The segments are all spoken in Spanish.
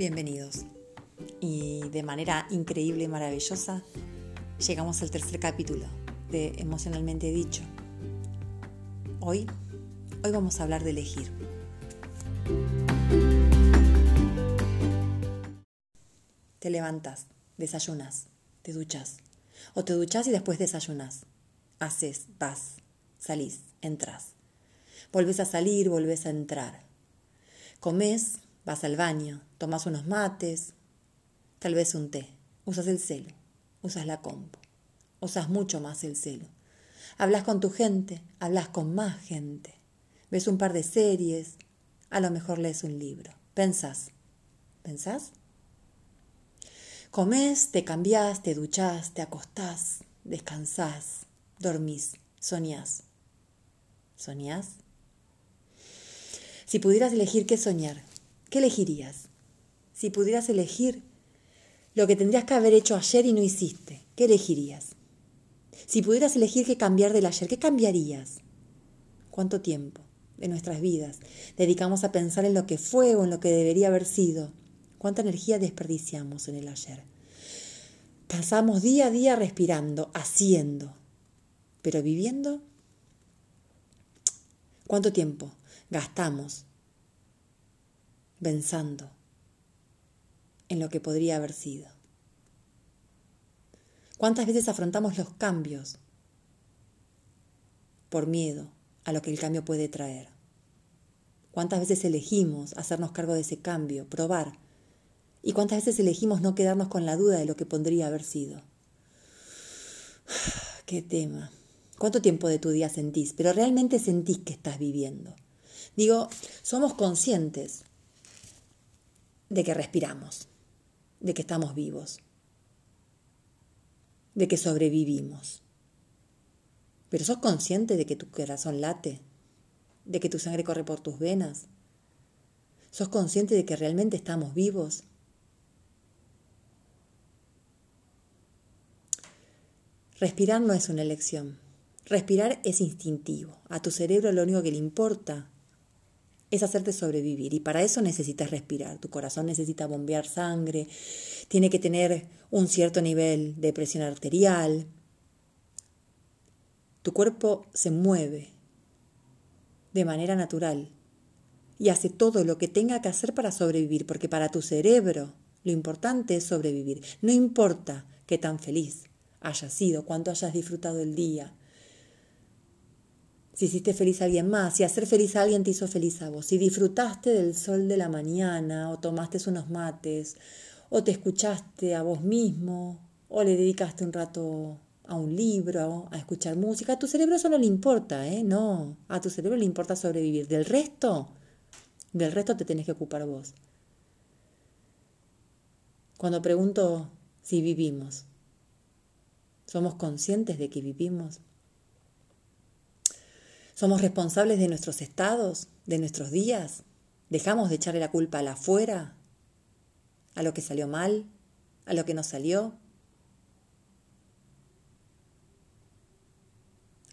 Bienvenidos. Y de manera increíble y maravillosa, llegamos al tercer capítulo de Emocionalmente Dicho. Hoy, hoy vamos a hablar de elegir. Te levantas, desayunas, te duchas. O te duchas y después desayunas. Haces, vas, salís, entras. Volves a salir, volves a entrar. Comes, Vas al baño, tomas unos mates, tal vez un té, usas el celo, usas la compu, usas mucho más el celo. Hablas con tu gente, hablas con más gente, ves un par de series, a lo mejor lees un libro, pensás, ¿pensás? Comés, te cambiás, te duchás, te acostás, descansás, dormís, soñás. ¿Soñás? Si pudieras elegir qué soñar, ¿Qué elegirías? Si pudieras elegir lo que tendrías que haber hecho ayer y no hiciste, ¿qué elegirías? Si pudieras elegir qué cambiar del ayer, ¿qué cambiarías? ¿Cuánto tiempo de nuestras vidas dedicamos a pensar en lo que fue o en lo que debería haber sido? ¿Cuánta energía desperdiciamos en el ayer? Pasamos día a día respirando, haciendo, pero viviendo. ¿Cuánto tiempo gastamos pensando en lo que podría haber sido. ¿Cuántas veces afrontamos los cambios por miedo a lo que el cambio puede traer? ¿Cuántas veces elegimos hacernos cargo de ese cambio, probar? ¿Y cuántas veces elegimos no quedarnos con la duda de lo que podría haber sido? Qué tema. ¿Cuánto tiempo de tu día sentís? Pero realmente sentís que estás viviendo. Digo, somos conscientes de que respiramos, de que estamos vivos, de que sobrevivimos. Pero sos consciente de que tu corazón late, de que tu sangre corre por tus venas. ¿Sos consciente de que realmente estamos vivos? Respirar no es una elección. Respirar es instintivo. A tu cerebro lo único que le importa es hacerte sobrevivir y para eso necesitas respirar. Tu corazón necesita bombear sangre, tiene que tener un cierto nivel de presión arterial. Tu cuerpo se mueve de manera natural y hace todo lo que tenga que hacer para sobrevivir, porque para tu cerebro lo importante es sobrevivir. No importa qué tan feliz hayas sido, cuánto hayas disfrutado el día, si hiciste feliz a alguien más, si hacer feliz a alguien te hizo feliz a vos, si disfrutaste del sol de la mañana o tomaste unos mates o te escuchaste a vos mismo o le dedicaste un rato a un libro, a escuchar música, a tu cerebro eso no le importa, ¿eh? No, a tu cerebro le importa sobrevivir. Del resto, del resto te tenés que ocupar vos. Cuando pregunto si vivimos, ¿somos conscientes de que vivimos? ¿Somos responsables de nuestros estados, de nuestros días? ¿Dejamos de echarle la culpa a la afuera? ¿A lo que salió mal? ¿A lo que no salió?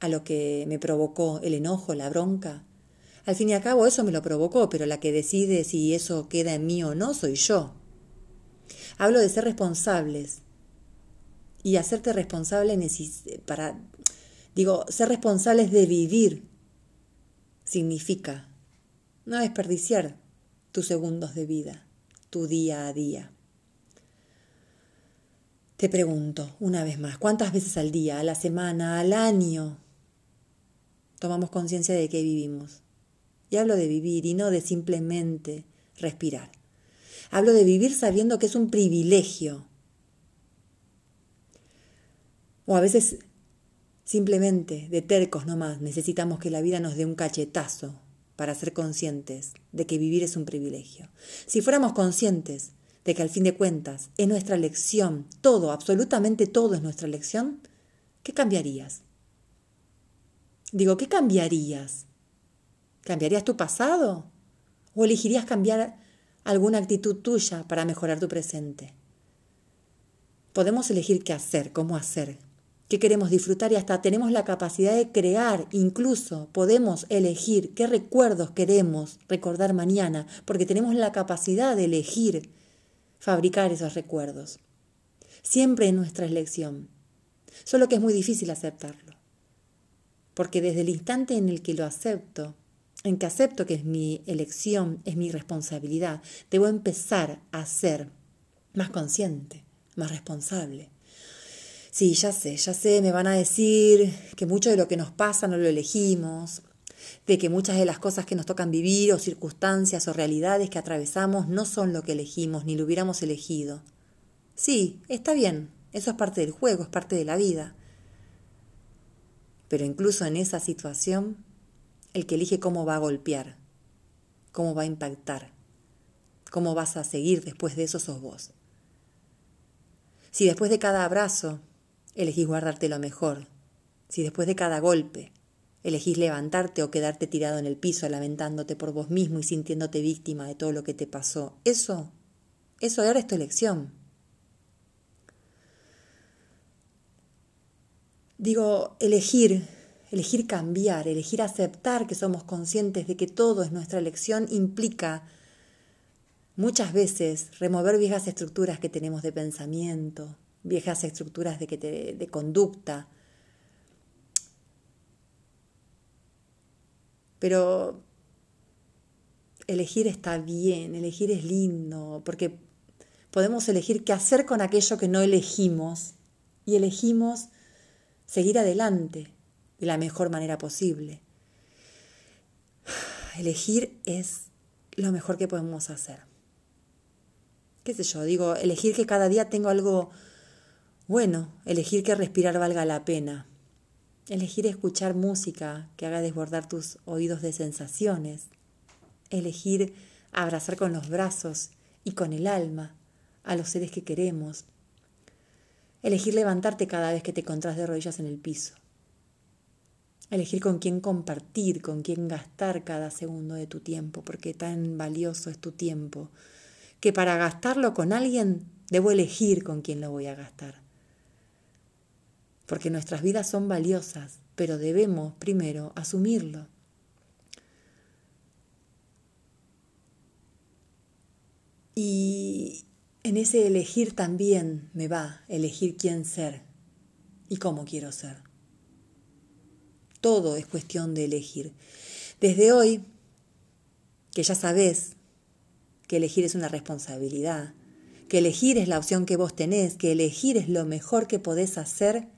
¿A lo que me provocó el enojo, la bronca? Al fin y al cabo eso me lo provocó, pero la que decide si eso queda en mí o no soy yo. Hablo de ser responsables y hacerte responsable para, digo, ser responsables de vivir significa no desperdiciar tus segundos de vida, tu día a día. Te pregunto una vez más, ¿cuántas veces al día, a la semana, al año tomamos conciencia de que vivimos? Y hablo de vivir y no de simplemente respirar. Hablo de vivir sabiendo que es un privilegio. O a veces Simplemente, de tercos nomás, necesitamos que la vida nos dé un cachetazo para ser conscientes de que vivir es un privilegio. Si fuéramos conscientes de que al fin de cuentas es nuestra elección, todo, absolutamente todo es nuestra elección, ¿qué cambiarías? Digo, ¿qué cambiarías? ¿Cambiarías tu pasado? ¿O elegirías cambiar alguna actitud tuya para mejorar tu presente? Podemos elegir qué hacer, cómo hacer, qué queremos disfrutar y hasta tenemos la capacidad de crear, incluso podemos elegir qué recuerdos queremos recordar mañana, porque tenemos la capacidad de elegir fabricar esos recuerdos. Siempre es nuestra elección. Solo que es muy difícil aceptarlo. Porque desde el instante en el que lo acepto, en que acepto que es mi elección, es mi responsabilidad, debo empezar a ser más consciente, más responsable. Sí, ya sé, ya sé, me van a decir que mucho de lo que nos pasa no lo elegimos, de que muchas de las cosas que nos tocan vivir o circunstancias o realidades que atravesamos no son lo que elegimos ni lo hubiéramos elegido. Sí, está bien, eso es parte del juego, es parte de la vida. Pero incluso en esa situación, el que elige cómo va a golpear, cómo va a impactar, cómo vas a seguir después de eso sos vos. Si después de cada abrazo elegís guardarte lo mejor, si después de cada golpe elegís levantarte o quedarte tirado en el piso lamentándote por vos mismo y sintiéndote víctima de todo lo que te pasó, eso, eso ahora es tu elección. Digo, elegir, elegir cambiar, elegir aceptar que somos conscientes de que todo es nuestra elección implica muchas veces remover viejas estructuras que tenemos de pensamiento, viejas estructuras de, que de conducta. Pero elegir está bien, elegir es lindo, porque podemos elegir qué hacer con aquello que no elegimos y elegimos seguir adelante de la mejor manera posible. Elegir es lo mejor que podemos hacer. ¿Qué sé yo? Digo, elegir que cada día tengo algo bueno, elegir que respirar valga la pena. Elegir escuchar música que haga desbordar tus oídos de sensaciones. Elegir abrazar con los brazos y con el alma a los seres que queremos. Elegir levantarte cada vez que te encontrás de rodillas en el piso. Elegir con quién compartir, con quién gastar cada segundo de tu tiempo, porque tan valioso es tu tiempo, que para gastarlo con alguien debo elegir con quién lo voy a gastar porque nuestras vidas son valiosas, pero debemos primero asumirlo. Y en ese elegir también me va elegir quién ser y cómo quiero ser. Todo es cuestión de elegir. Desde hoy, que ya sabes que elegir es una responsabilidad, que elegir es la opción que vos tenés, que elegir es lo mejor que podés hacer,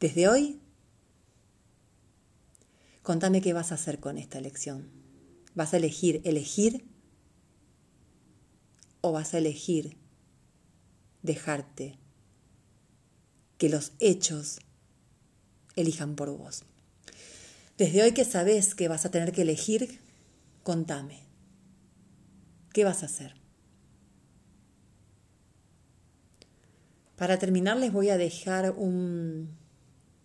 Desde hoy, contame qué vas a hacer con esta elección. ¿Vas a elegir elegir o vas a elegir dejarte que los hechos elijan por vos? Desde hoy que sabes que vas a tener que elegir, contame. ¿Qué vas a hacer? Para terminar les voy a dejar un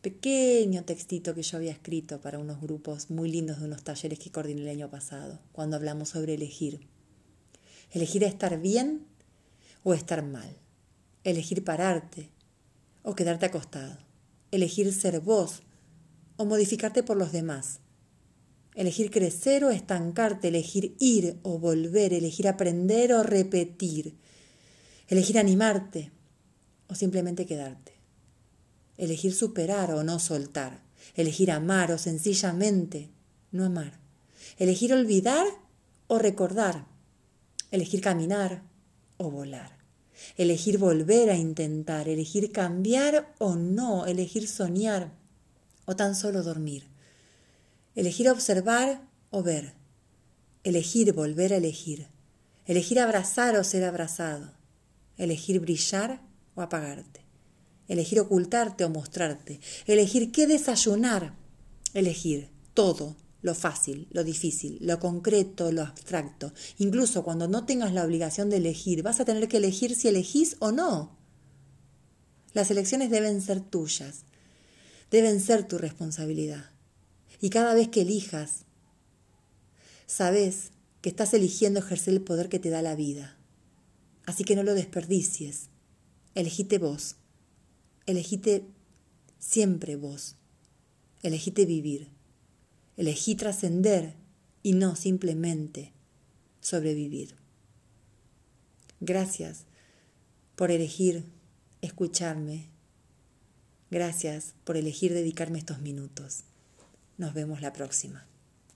pequeño textito que yo había escrito para unos grupos muy lindos de unos talleres que coordiné el año pasado, cuando hablamos sobre elegir. Elegir estar bien o estar mal. Elegir pararte o quedarte acostado. Elegir ser vos o modificarte por los demás. Elegir crecer o estancarte, elegir ir o volver, elegir aprender o repetir, elegir animarte o simplemente quedarte elegir superar o no soltar, elegir amar o sencillamente no amar, elegir olvidar o recordar, elegir caminar o volar, elegir volver a intentar, elegir cambiar o no, elegir soñar o tan solo dormir, elegir observar o ver, elegir volver a elegir, elegir abrazar o ser abrazado, elegir brillar o apagarte elegir ocultarte o mostrarte, elegir qué desayunar, elegir todo, lo fácil, lo difícil, lo concreto, lo abstracto. Incluso cuando no tengas la obligación de elegir, vas a tener que elegir si elegís o no. Las elecciones deben ser tuyas, deben ser tu responsabilidad. Y cada vez que elijas, sabes que estás eligiendo ejercer el poder que te da la vida. Así que no lo desperdicies. Elegite vos. Elegite siempre vos. Elegite vivir. Elegí trascender y no simplemente sobrevivir. Gracias por elegir escucharme. Gracias por elegir dedicarme estos minutos. Nos vemos la próxima.